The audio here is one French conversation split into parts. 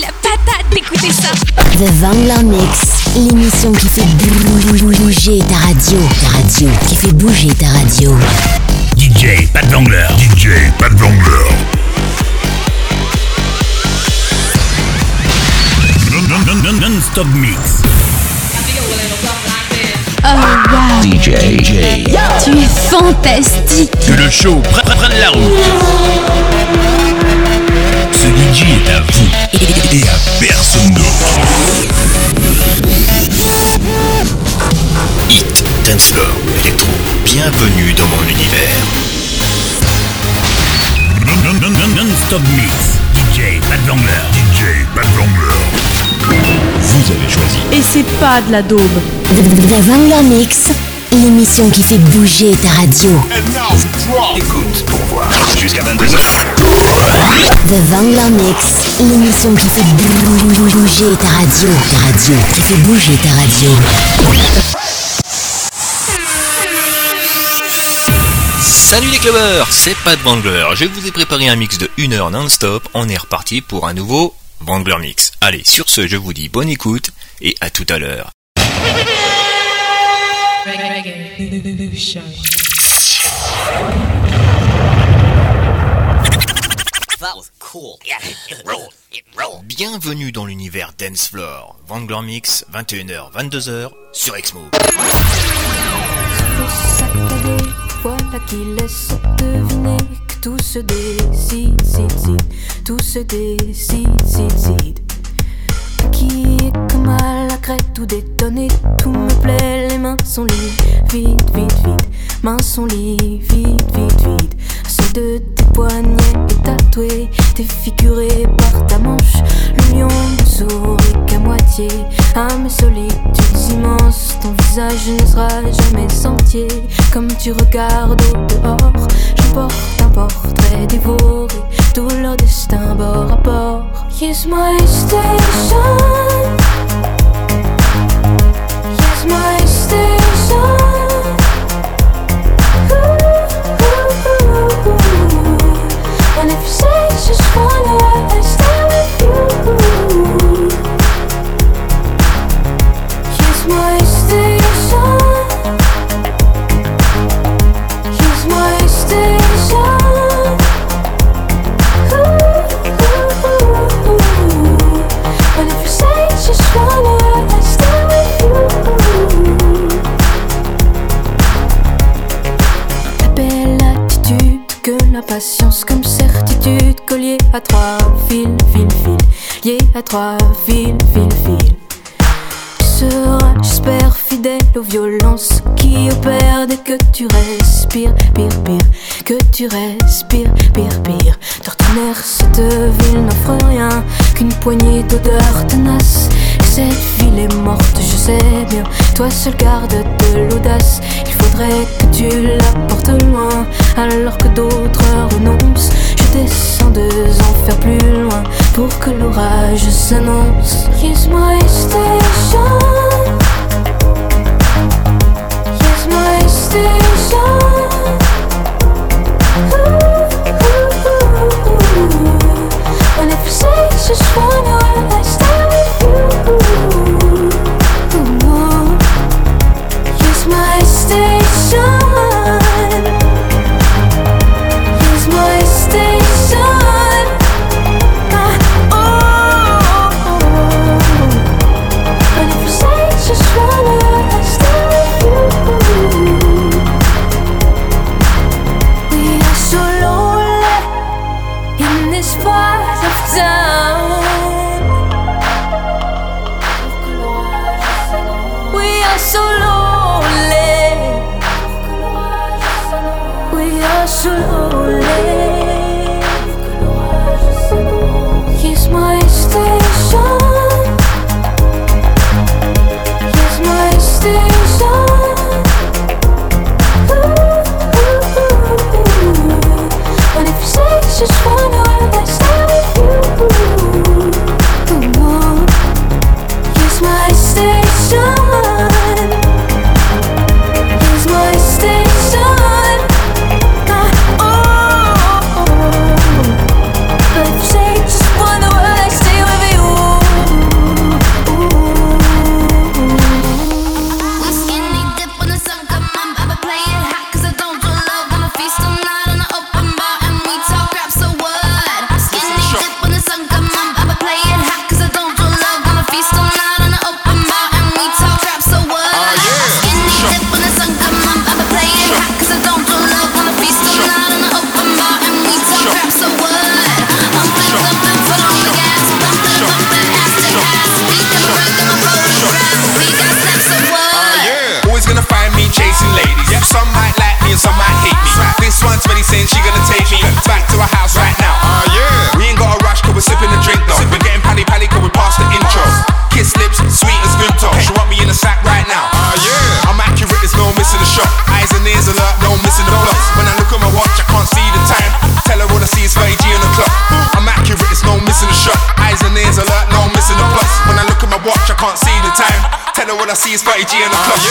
la patate d'écouter ça. The Vangler Mix, l'émission qui fait bouger ta radio. Ta radio, qui fait bouger ta radio. DJ Pat Vangler. DJ Pat Vangler. Non-stop mix. Oh wow. DJ. Tu es fantastique. Que le show prenne prenne la route. Ce DJ est à vous et à personne d'autre. Hit, dancefloor, électro, bienvenue dans mon univers. Non, non, non, non, non-stop mix. DJ Pat Vangler. DJ Pat Vangler. Vous avez choisi. Et c'est pas de la daube. The Vangler Mix, l'émission qui fait bouger ta radio. Écoute pour voir. Jusqu'à 22h. The Vangler Mix, l'émission qui fait bouger ta radio. Ta radio, qui fait bouger ta radio. Salut les clubbers, c'est Pat Wangler. Je vous ai préparé un mix de 1 heure non-stop. On est reparti pour un nouveau Wangler Mix. Allez, sur ce, je vous dis bonne écoute et à tout à l'heure. Bienvenue dans l'univers Dance Floor. Wangler Mix, 21h, 22h sur Exmo. Voilà qui laisse deviner que tout se décide, cide, cide. tout se décide, cide, cide. Qui est comme à la crête, tout me vite, vite, vite, mains sont liées, vite, vite, vite. Ceux de tes poignets est tatoué, défiguré par ta manche, le lion ne sourit qu'à moitié, à mes solitudes immenses, ton visage ne sera jamais entier, comme tu regardes au dehors, je porte un portrait dévoré, tout leur destin bord à bord. Here's my station. My just want à trois fils, fil, fil, lié à trois fils, fil, fil. Tu seras, j'espère, fidèle aux violences qui opèrent dès que tu respires, pire, pire, que tu respires, pire, pire. D'ordinaire, cette ville n'offre rien qu'une poignée d'odeurs tenaces. Cette ville est morte, je sais bien. Toi seul garde de l'audace. Il faudrait que tu la portes loin, alors que d'autres renoncent. Je descends deux plus loin pour que l'orage s'annonce. see is Fatty G in the uh, club.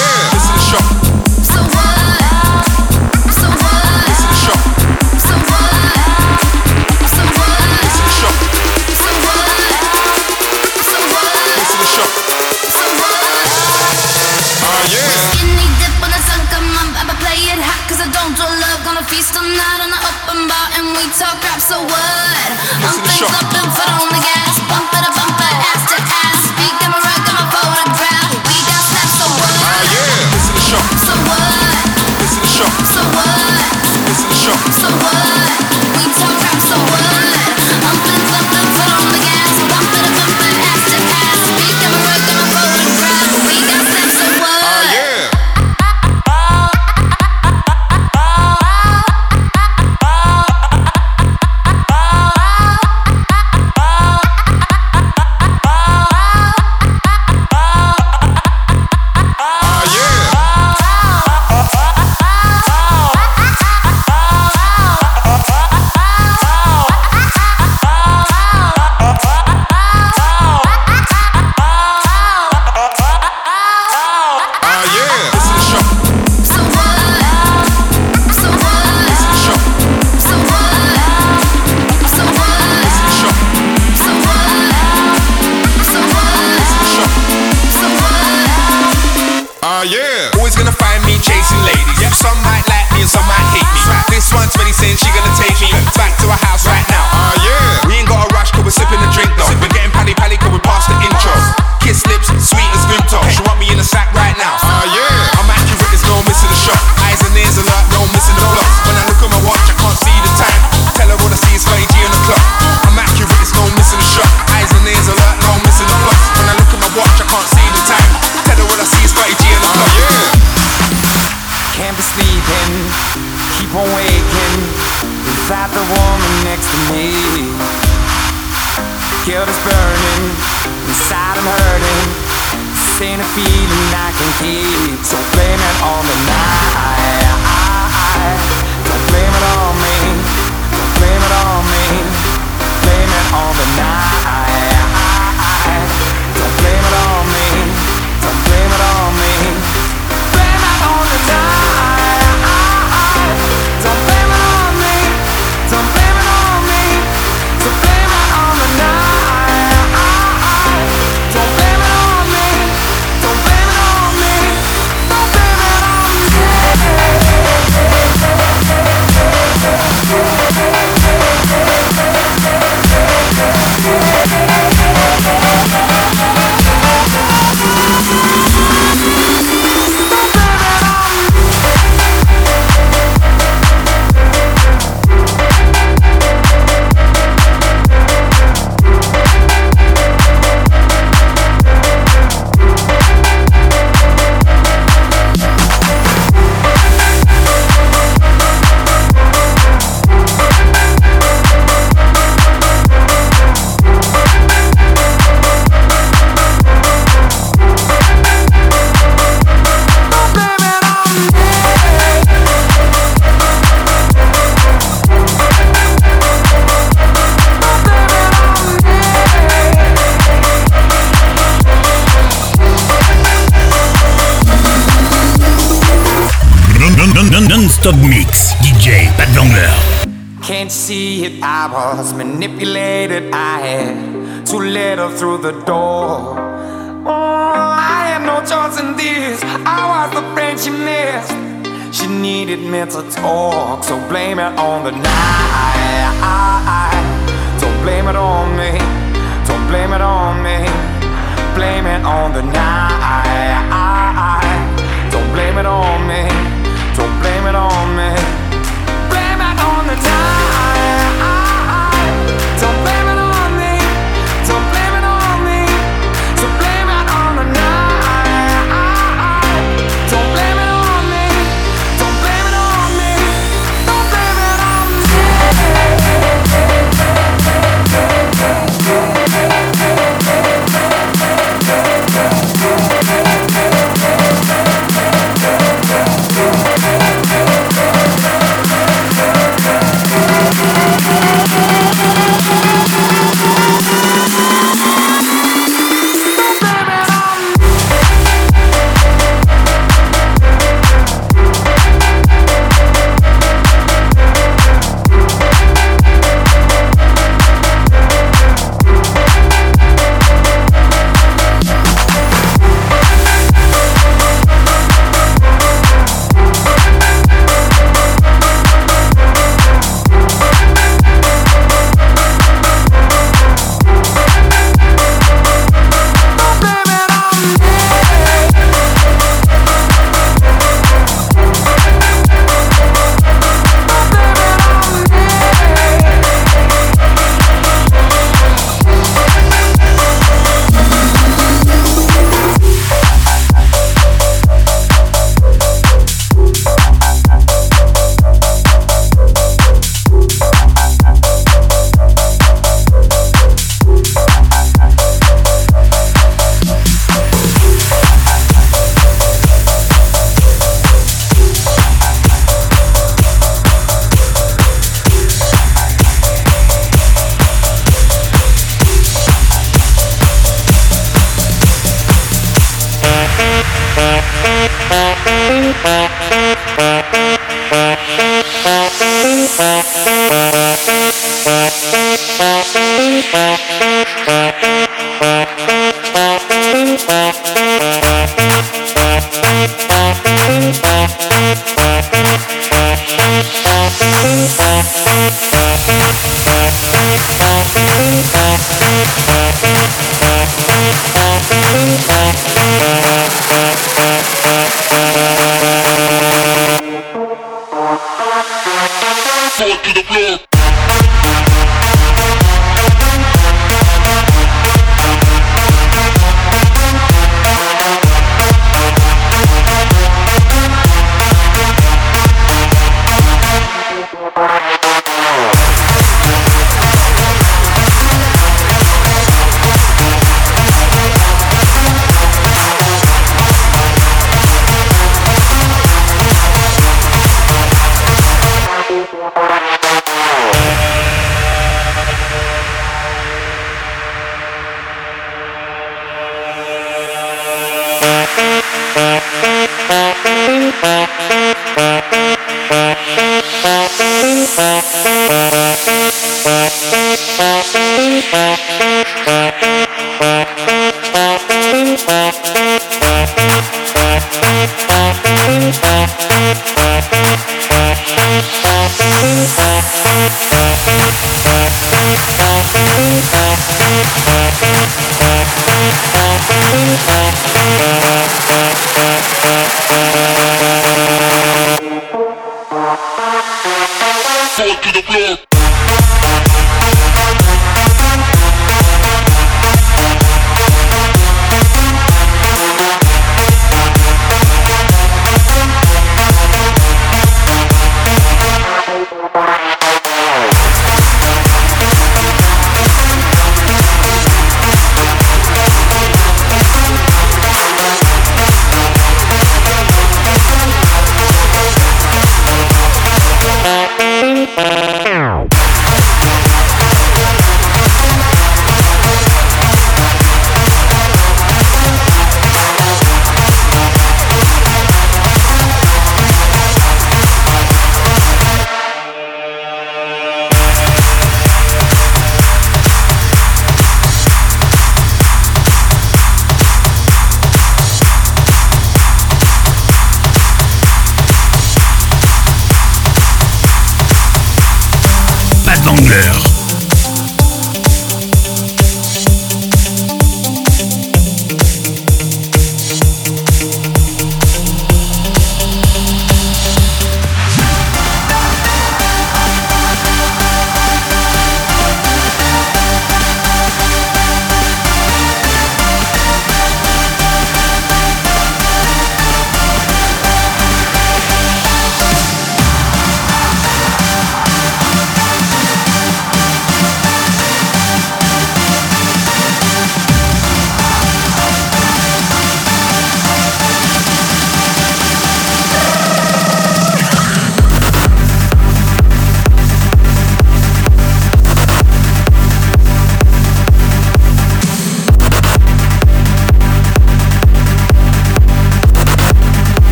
through the door.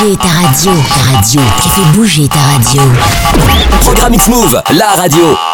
ta radio, ta radio, qui fais bouger ta radio. Programme X-Move, la radio.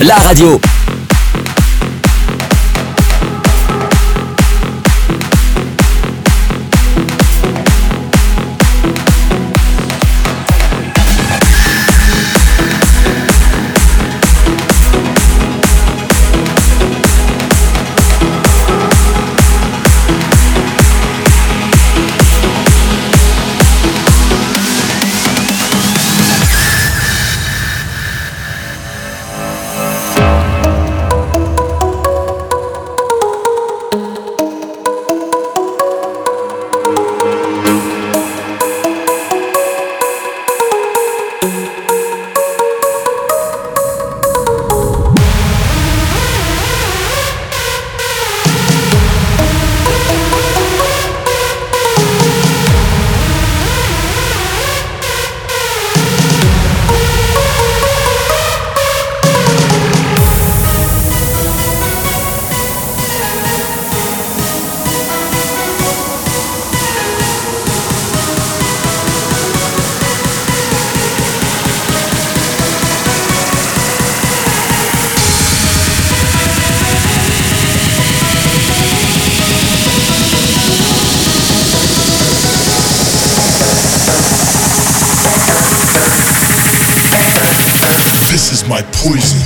La radio. My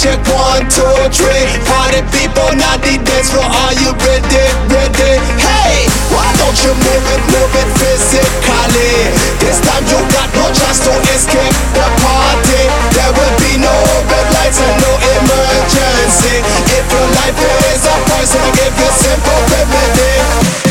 Check one, two, three. Party people, not the dance floor, are you ready, ready? Hey, why don't you move it, move it physically? This time you got no chance to escape the party. There will be no red lights and no emergency. If your life is a poison, give you simple remedy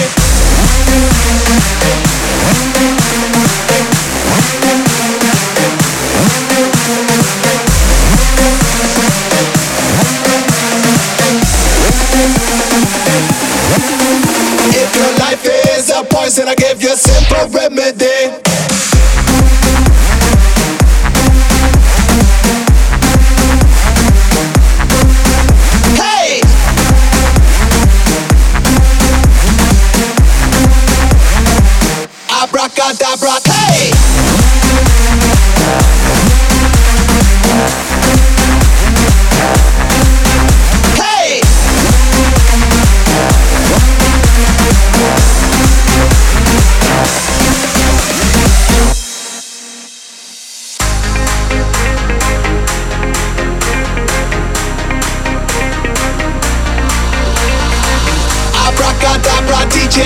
A simple remedy. Hey! Abracadabra.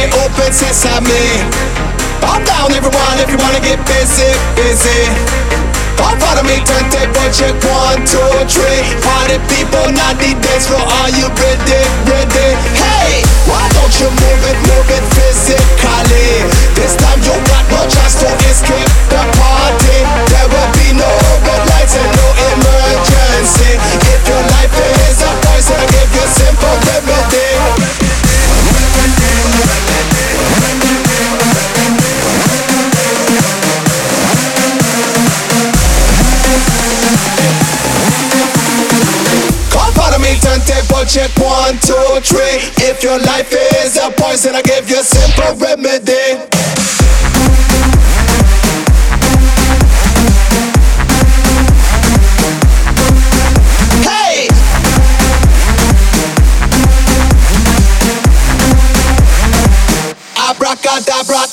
it i'm me. Calm down, everyone, if you wanna get busy, busy. Come follow me, turntable check one, two, three. Party people, not the dance for Are you ready, ready? Hey, why don't you move it, move it physically? This time you got no chance to escape the party. There will be no red lights and no emergency. If your life is a poison, I give you simple remedy. tempo check one, two, three. If your life is a poison, I give you a simple remedy. Abracadabra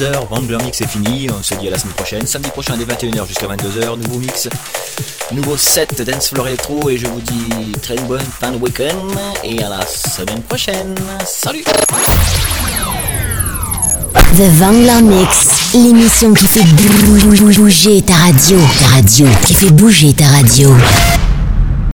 22h, Wrangler Mix est fini, on se dit à la semaine prochaine, samedi prochain dès 21h jusqu'à 22h, nouveau mix, nouveau set Dance Floor Electro et je vous dis très bonne fin de week-end et à la semaine prochaine. Salut The Vangler Mix, l'émission qui fait bouger ta radio. Ta radio, qui fait bouger ta radio.